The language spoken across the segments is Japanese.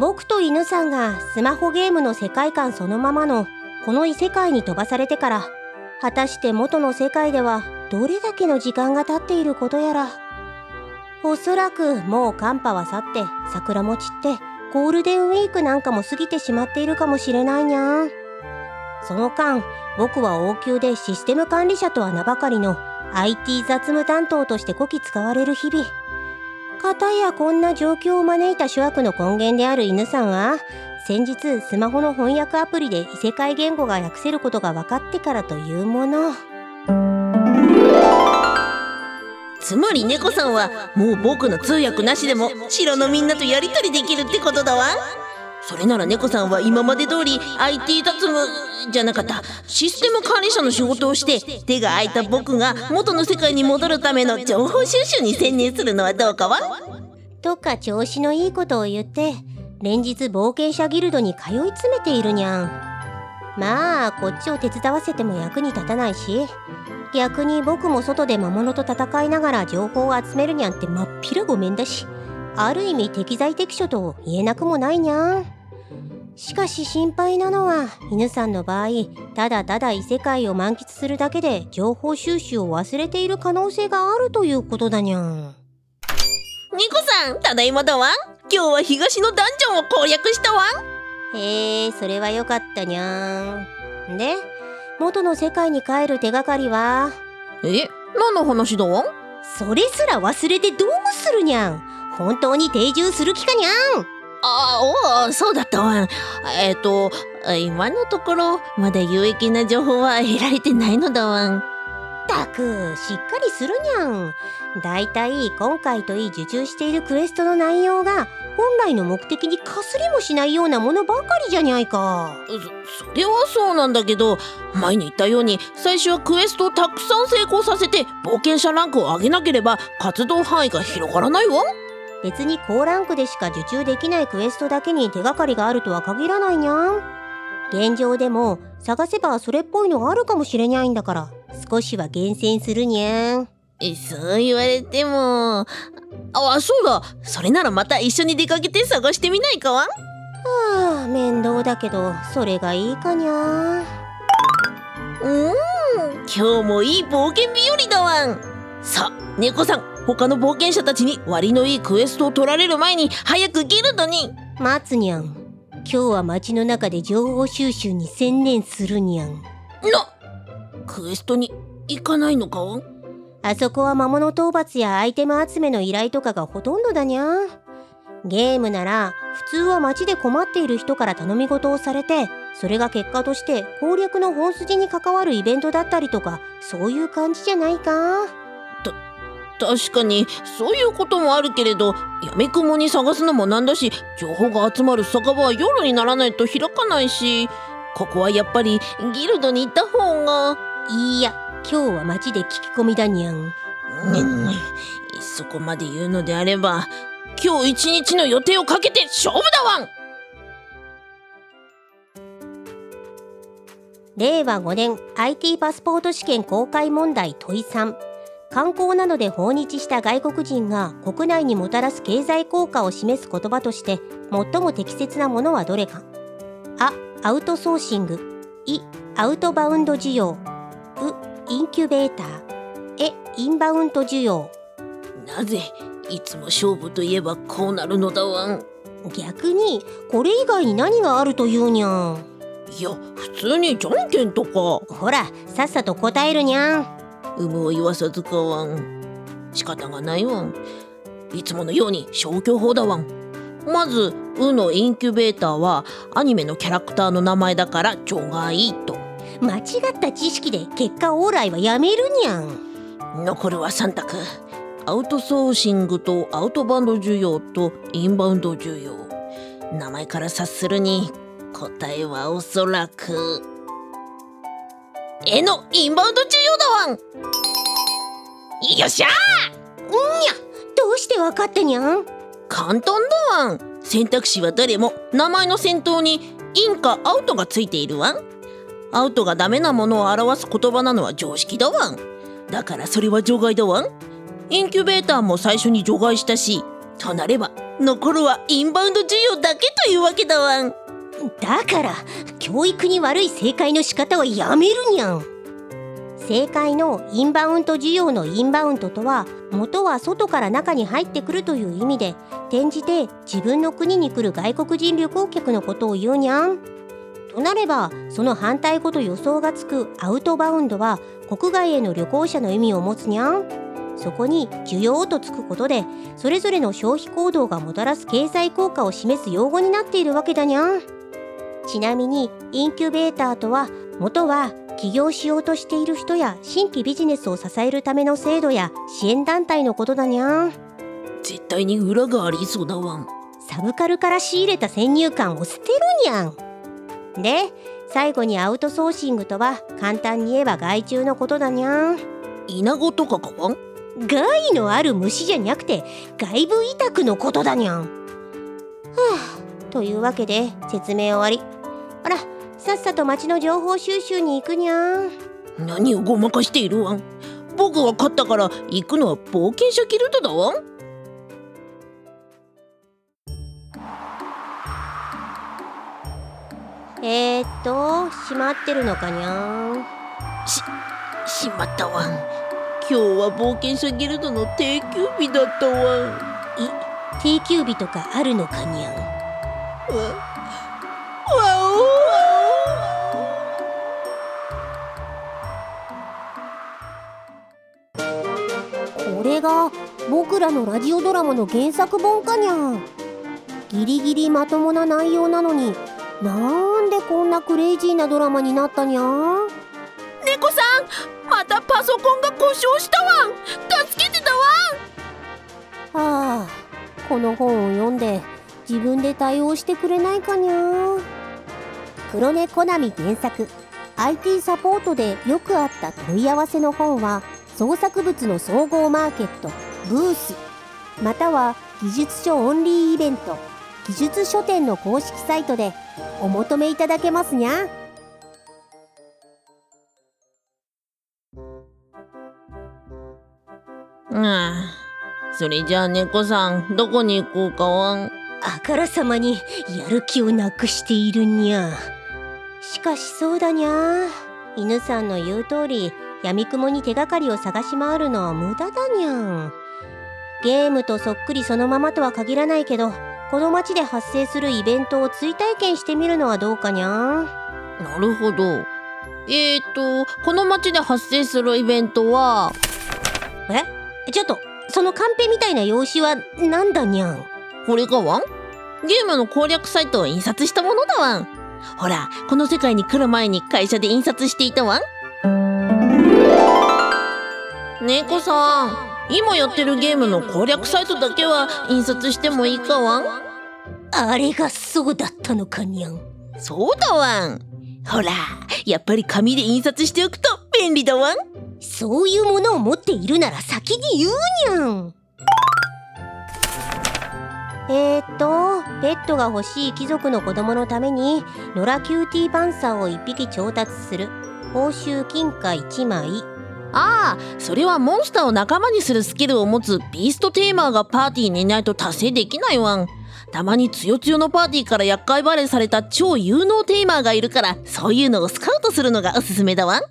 僕と犬さんがスマホゲームの世界観そのままのこの異世界に飛ばされてから果たして元の世界ではどれだけの時間が経っていることやら。おそらくもう寒波は去って桜も散ってゴールデンウィークなんかも過ぎてしまっているかもしれないにゃん。その間僕は王宮でシステム管理者とは名ばかりの IT 雑務担当としてこき使われる日々。かたやこんな状況を招いた諸悪の根源である犬さんは先日スマホの翻訳アプリで異世界言語が訳せることが分かってからというもの。つまり猫さんはもう僕の通訳なしでも城のみんなとやり取りできるってことだわ。それなら猫さんは今まで通り IT 雑務じゃなかった。システム管理者の仕事をして手が空いた僕が元の世界に戻るための情報収集に専念するのはどうかわ？とか調子のいいことを言って連日冒険者ギルドに通い詰めているにゃんまあこっちを手伝わせても役に立たないし逆に僕も外で魔物と戦いながら情報を集めるにゃんってまっぴらごめんだし。ある意味適材適所と言えなくもないにゃん。しかし心配なのは犬さんの場合ただただ異世界を満喫するだけで情報収集を忘れている可能性があるということだにゃん。ニコさんただいまだわ。今日は東のダンジョンを攻略したわ。へえそれはよかったにゃん。で元の世界に帰る手がかりは？え何の話だ？わそれすら忘れてどうするにゃん本当に定住する気かにゃん？あおそうだったわ。えっ、ー、と今のところまだ有益な情報は得られてないのだわたくしっかりするにゃん。だいたい今回といい受注しているクエストの内容が本来の目的にかすりもしないようなものばかりじゃにゃいか。そそれはそうなんだけど前に言ったように最初はクエストをたくさん成功させて冒険者ランクを上げなければ活動範囲が広がらないわ別に高ランクでしか受注できないクエストだけに手がかりがあるとは限らないにゃん。現状でも探せばそれっぽいのがあるかもしれないんだから少しは厳選するにゃん。そう言われても。あそうだ。それならまた一緒に出かけて探してみないか？わはあ面倒だけどそれがいいかにゃうん。今日もいい冒険日和だわん。さあ猫さん他の冒険者たちに割のいいクエストを取られる前に早くギルドに。待つにゃん今日は街の中で情報収集に専念するにゃんなクエストに行かないのかあそこは魔物討伐やアイテム集めの依頼とかがほとんどだにゃゲームなら普通は街で困っている人から頼み事をされてそれが結果として攻略の本筋に関わるイベントだったりとかそういう感じじゃないか？た確かにそういうこともあるけれどやみくもに探すのもなんだし情報が集まる酒場は夜にならないと開かないしここはやっぱりギルドに行った方が。いや今日は街で聞き込みだにゃん、うん、そこまで言うのであれば今日一日の予定をかけて勝負だわん。令和5年 IT パスポート試験公開問題問い3観光などで訪日した外国人が国内にもたらす経済効果を示す言葉として最も適切なものはどれか。あアウトソーシング。いアウトバウンド需要。うインキュベーター。えインバウンド需要。なぜいつも勝負といえばこうなるのだわん。逆にこれ以外に何があるというにゃん。いや普通にじゃんけんとか。ほらさっさと答えるにゃん有無を言わさずかわん。仕方がないわん。いつものように消去法だわん。まず「う」のインキュベーターはアニメのキャラクターの名前だから除外と。間違った知識で結果オーライはやめるにゃん。残るは3択アウトソーシングとアウトバウンド需要とインバウンド需要。名前から察するに答えはおそらく絵のインバウンド需要だわん。よっしゃー！んにゃどうして分かったにゃん？簡単だわん。選択肢はどれも名前の先頭にインかアウトがついているわん。アウトがダメなものを表す言葉なのは常識だわん。だからそれは除外だわん。インキュベーターも最初に除外したしとなれば残るはインバウンド需要だけというわけだわんだから教育に悪い正解の仕方はやめるにゃん正解のインバウンド需要のインバウンドとは元は外から中に入ってくるという意味で転じて自分の国に来る外国人旅行客のことを言うにゃんとなればその反対語と予想がつくアウトバウンドは国外への旅行者の意味を持つにゃんそこに需要とつくことでそれぞれの消費行動がもたらす経済効果を示す用語になっているわけだにゃんちなみにインキュベーターとは元は起業しようとしている人や新規ビジネスを支えるための制度や支援団体のことだにゃん。絶対に裏がありそうだわん。サブカルから仕入れた先入観を捨てるにゃん。で最後にアウトソーシングとは簡単に言えば害虫のことだにゃん。イナゴとかかわん？害のある虫じゃなくて外部委託のことだにゃん。はあというわけで説明終わりさっさと町の情報収集に行くにゃん。何をごまかしているわん。僕は勝ったから行くのは冒険者ギルドだわん。えー、っと閉まってるのかにゃん。ししまったわん。今日は冒険者ギルドの定休日だったわん。定休日とかあるのかにゃん。わわれが僕らのラジオドラマの原作本かにゃ。んギリギリまともな内容なのになんでこんなクレイジーなドラマになったにゃ。ん猫さんまたパソコンが故障したわ。ん助けてたわ。んはあこの本を読んで自分で対応してくれないかにゃ。黒猫コナミ原作。IT サポートでよくあった問い合わせの本は創作物の総合マーケットブースまたは技術書オンリーイベント技術書店の公式サイトでお求めいただけますにゃ。あそれじゃあ猫さんどこに行こうかわん。あからさまにやる気をなくしているにゃ。しかしそうだにゃ。犬さんの言う通り闇雲に手がかりを探し回るのは無駄だにゃん。ゲームとそっくりそのままとは限らないけどこの街で発生するイベントを追体験してみるのはどうかにゃなるほど。えーとこの街で発生するイベントは？え？ちょっとそのカンペみたいな用紙はなんだにゃん？これがわんゲームの攻略サイトを印刷したものだわんほらこの世界に来る前に会社で印刷していたわん猫さん今やってるゲームの攻略サイトだけは印刷してもいいかわん？あれがそうだったのかにゃん。そうだわん。ほらやっぱり紙で印刷しておくと便利だわん。そういうものを持っているなら先に言うにゃん。えー、っとペットが欲しい貴族の子供のためにノラキューティーパンサーを1匹調達する。報酬金貨1枚ああそれはモンスターを仲間にするスキルを持つビーストテーマーがパーティーにいないと達成できないわん。たまにつよつよのパーティーから厄介バレーされた超有能テーマーがいるからそういうのをスカウトするのがおすすめだわん。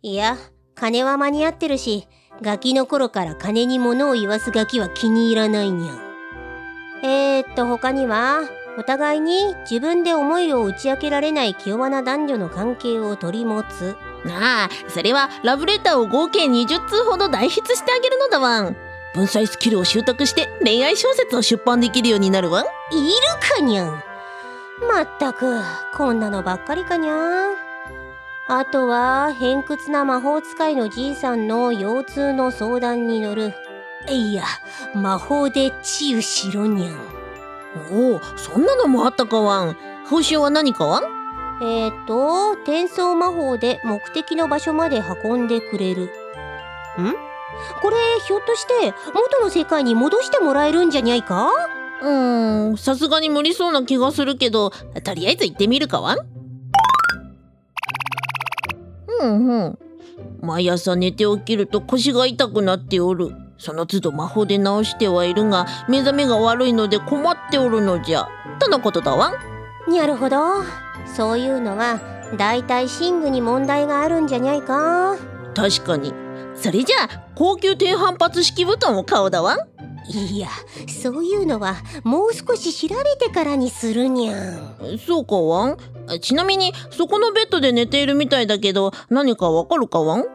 いや金は間に合ってるしガキの頃から金に物を言わすガキは気に入らないにゃん。えー、っと他にはお互いに自分で思いを打ち明けられない気弱な男女の関係を取り持つ。ああそれはラブレターを合計20通ほど代筆してあげるのだわん。文才スキルを習得して恋愛小説を出版できるようになるわん。いるかにゃん。まったくこんなのばっかりかにゃん。あとは偏屈な魔法使いのじいさんの腰痛の相談に乗る。いや魔法で治癒しろにゃん。おおそんなのもあったかわん。報酬は何かわん？えっ、ー、と転送魔法で目的の場所まで運んでくれる。ん？これひょっとして元の世界に戻してもらえるんじゃにゃいか？うーんさすがに無理そうな気がするけどとりあえず行ってみるかわん？うんうん。毎朝寝て起きると腰が痛くなっておる。その都度魔法で直してはいるが目覚めが悪いので困っておるのじゃ。とのことだわなるほどそういうのはだいたい寝具に問題があるんじゃにゃいか。確かに。それじゃあ高級低反発式布団を買うだわ。いやそういうのはもう少し調べてからにするにゃん。そうかわん。ちなみにそこのベッドで寝ているみたいだけど何かわかるかわん？う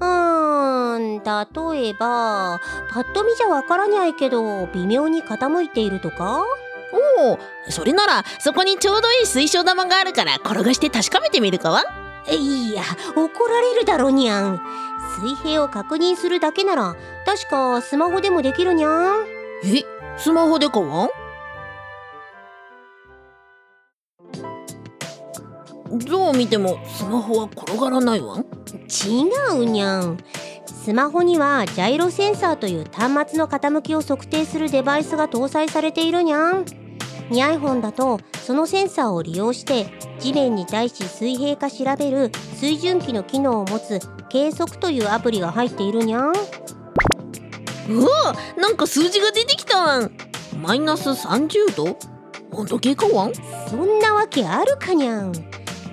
ーん例えばパッと見じゃわからにゃいけど微妙に傾いているとか？おおそれならそこにちょうどいい水晶玉があるから転がして確かめてみるかわ？いや。怒られるだろにゃん。水平を確認するだけなら確かスマホでもできるにゃん。えスマホでかわん？どう見てもスマホは転がらないわ。ん違うにゃん。スマホにはジャイロセンサーという端末の傾きを測定するデバイスが搭載されているにゃんに iPhone だとそのセンサーを利用して地面に対し水平か調べる水準器の機能を持つ計測というアプリが入っているにゃん。うわなんか数字が出てきた。わんマイナス30度？温度計かわん？そんなわけあるかにゃん。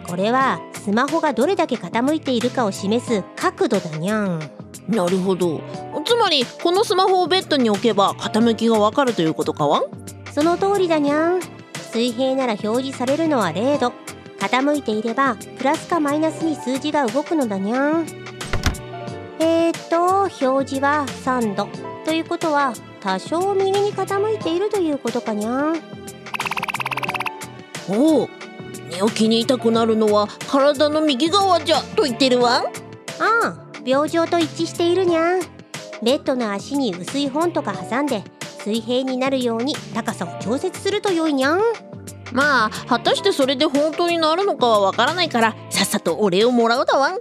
これはスマホがどれだけ傾いているかを示す角度だにゃん。なるほど。つまりこのスマホをベッドに置けば傾きがわかるということかわん？その通りだにゃん。水平なら表示されるのは0度。傾いていればプラスかマイナスに数字が動くのだにゃん。えー、っと表示は3度ということは多少右に傾いているということかにゃん。おお寝起きに痛くなるのは体の右側じゃと言ってるわ。んああ病状と一致しているにゃん。ベッドの足に薄い本とか挟んで水平になるように高さを調節すると良いにゃん。まあ果たしてそれで本当になるのかはわからないからさっさとお礼をもらうだわん。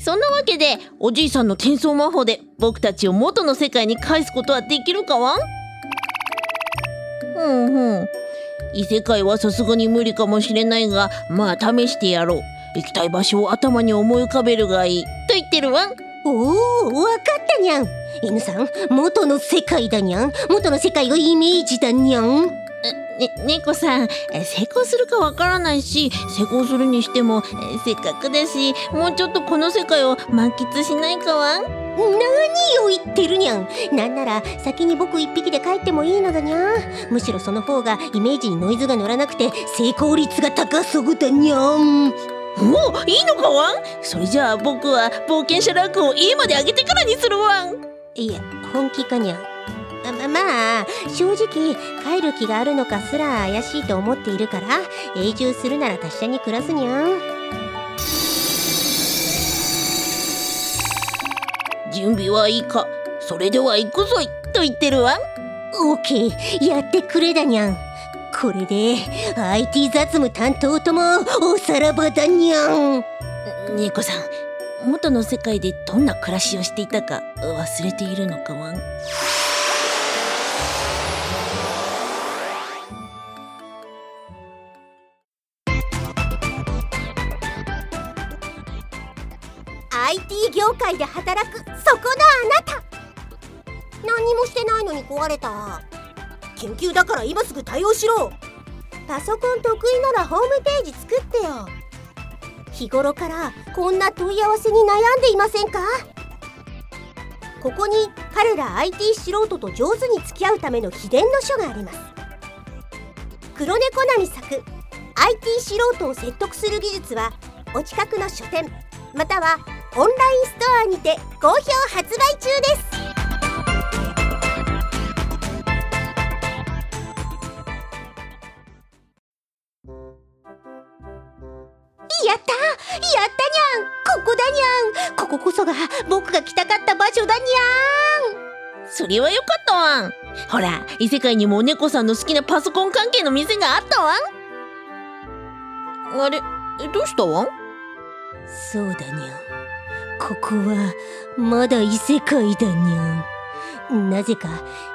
そんなわけでおじいさんの転送魔法で僕たちを元の世界に返すことはできるかわん？うんうん。異世界はさすがに無理かもしれないがまあ試してやろう。行きたい場所を頭に思い浮かべるがいい。と言ってるわん。おおわかったにゃん N さん元の世界だにゃん元の世界をイメージだにゃんね、猫さん成功するかわからないし成功するにしてもせっかくだしもうちょっとこの世界を満喫しないかわ？何を言ってるにゃんなんなら先に僕一匹で帰ってもいいのだにゃむしろその方がイメージにノイズが乗らなくて成功率が高そうだにゃんおおいいのかわん？それじゃあ僕は冒険者ランクを家まで上げてからにするわん。いや本気かにゃん。ままあ正直帰る気があるのかすら怪しいと思っているから永住するなら達者に暮らすにゃん。準備はいいか。それでは行くぞい。と言ってるわオーケーやってくれだにゃんこれで IT 雑務担当ともおさらばだにゃん。猫さん元の世界でどんな暮らしをしていたか忘れているのかわん業界で働くそこのあなた。何にもしてないのに壊れた研究だから今すぐ対応しろ。パソコン得意ならホームページ作ってよ。日頃からこんな問い合わせに悩んでいませんか？ここに彼ら IT 素人と上手に付き合うための秘伝の書があります。黒猫なみ作 IT 素人を説得する技術はお近くの書店またはオンラインストアにて好評発売中です。やった。やったにゃん。ここだにゃん。こここそが僕が来たかった場所だにゃん。それはよかったわ。んほら異世界にも猫さんの好きなパソコン関係の店があったわ。んあれどうしたわ？んそうだにゃん。ここはまだ異世界だにゃん。なぜか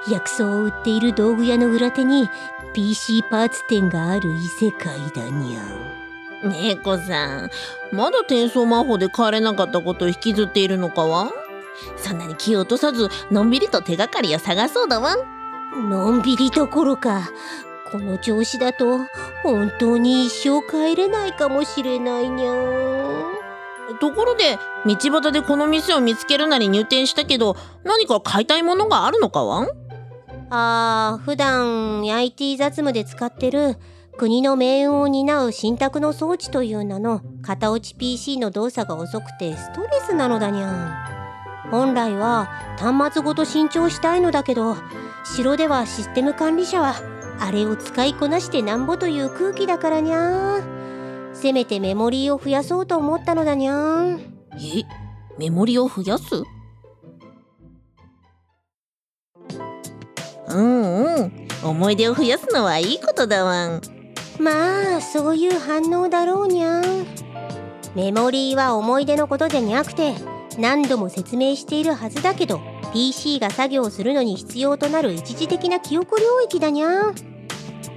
薬草を売っている道具屋の裏手に PC パーツ店がある異世界だにゃん。猫さん。まだ転送魔法で帰れなかったことを引きずっているのかは？そんなに気を落とさずのんびりと手がかりを探そうだわ。のんびりどころかこの調子だと本当に一生帰れないかもしれないにゃところで道端でこの店を見つけるなり入店したけど何か買いたいものがあるのかは？あー普段 IT 雑務で使ってる国の命運を担う信託の装置という名の型落ち PC の動作が遅くてストレスなのだにゃん。本来は端末ごと新調したいのだけど城ではシステム管理者はあれを使いこなしてなんぼという空気だからにゃせめてメモリーを増やそうと思ったのだにゃん。えメモリを増やす？うんうん。思い出を増やすのはいいことだわん。まあそういう反応だろうにゃ。メモリーは思い出のことじゃなくて何度も説明しているはずだけど PC が作業するのに必要となる一時的な記憶領域だにゃ。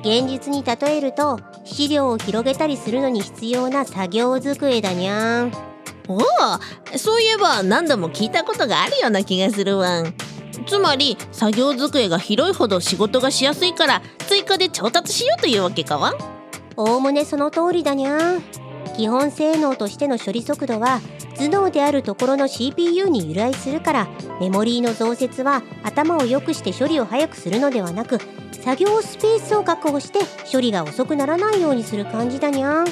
現実に例えると資料を広げたりするのに必要な作業机だにゃ。んおおそういえば何度も聞いたことがあるような気がするわん。つまり作業机が広いほど仕事がしやすいから追加で調達しようというわけかわおおむねその通りだにゃ基本性能としての処理速度は頭脳であるところの CPU に由来するからメモリーの増設は頭を良くして処理を早くするのではなく作業スペースを確保して処理が遅くならないようにする感じだにゃん。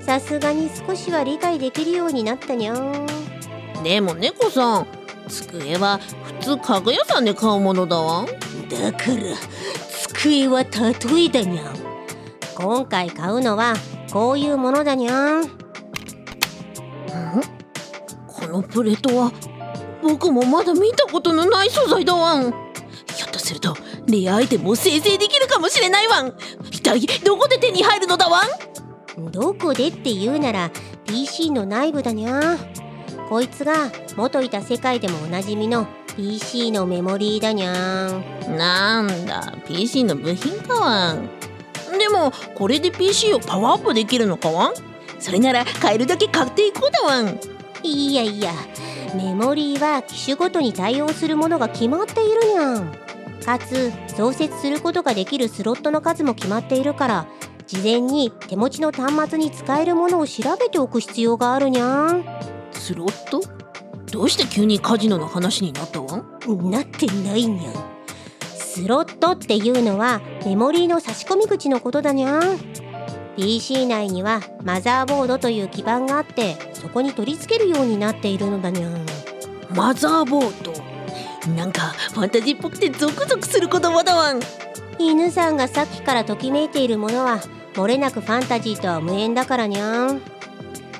さすがに少しは理解できるようになったにゃん。でも猫さん机は普通家具屋さんで買うものだわ。だから机は例えだにゃん今回買うのはこういうものだにゃん。このプレートは僕もまだ見たことのない素材だわん。ひょっとするとレアアイテムを生成できるかもしれないわん。一体どこで手に入るのだわん？どこでって言うなら PC の内部だにゃこいつが元いた世界でもおなじみの PC のメモリーだにゃなんだ？PC の部品かわんでもこれで PC をパワーアップできるのかわん？それなら買えるだけ買っていこうだわん。いやいやメモリーは機種ごとに対応するものが決まっているにゃん。かつ増設することができるスロットの数も決まっているから事前に手持ちの端末に使えるものを調べておく必要があるにゃん。スロット？どうして急にカジノの話になったわん？なってないにゃんスロットっていうのはメモリーの差し込み口のことだにゃん。PC 内にはマザーボードという基板があってそこに取り付けるようになっているのだにゃん。マザーボード？なんかファンタジーっぽくてゾクゾクする言葉だわん。犬さんがさっきからときめいているものは漏れなくファンタジーとは無縁だからにゃん。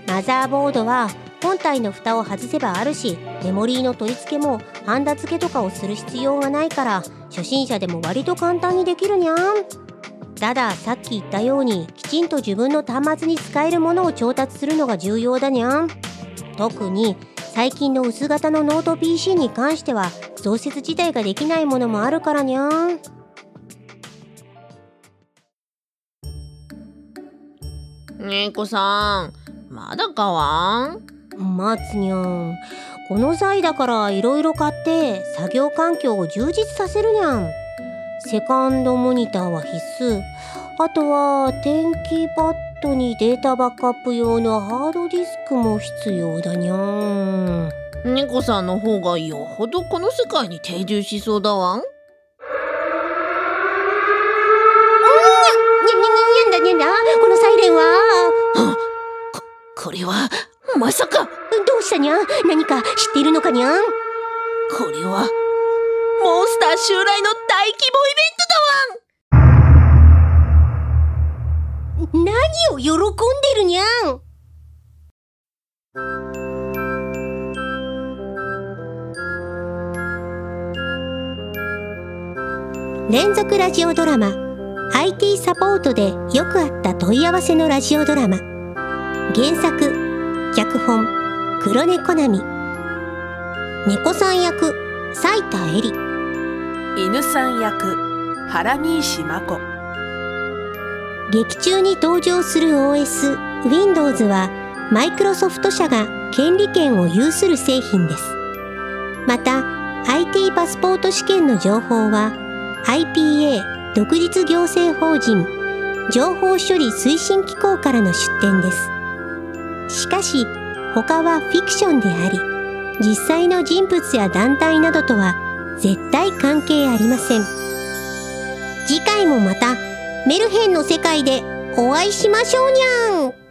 マザーボードは本体の蓋を外せばあるしメモリーの取り付けもハンダ付けとかをする必要がないから初心者でも割と簡単にできるにゃん。たださっき言ったようにきちんと自分の端末に使えるものを調達するのが重要だにゃん。特に最近の薄型のノート PC に関しては増設自体ができないものもあるからにゃん。猫さん。まだかわん？待つにゃん。この際だからいろいろ買って作業環境を充実させるにゃん。セカンドモニターは必須。あとは天気パッドにデータバックアップ用のハードディスクも必要だにゃん。猫さんの方がよほどこの世界に定住しそうだわん。にゃにゃにゃにゃにゃこのサイレンはこれはまさか。どうしたにゃ？何か知っているのかにゃ？これはモンスター襲来の大規模イベントだわん。何を喜んでるにゃん？連続ラジオドラマ IT サポートでよくあった問い合わせのラジオドラマ。原作脚本黒猫並猫さん役斉田恵里犬さん役原西真子劇中に登場する OS Windows はマイクロソフト社が権利権を有する製品です。また IT パスポート試験の情報は IPA 独立行政法人情報処理推進機構からの出展です。しかし他はフィクションであり実際の人物や団体などとは絶対関係ありません。次回もまたメルヘンの世界でお会いしましょうにゃん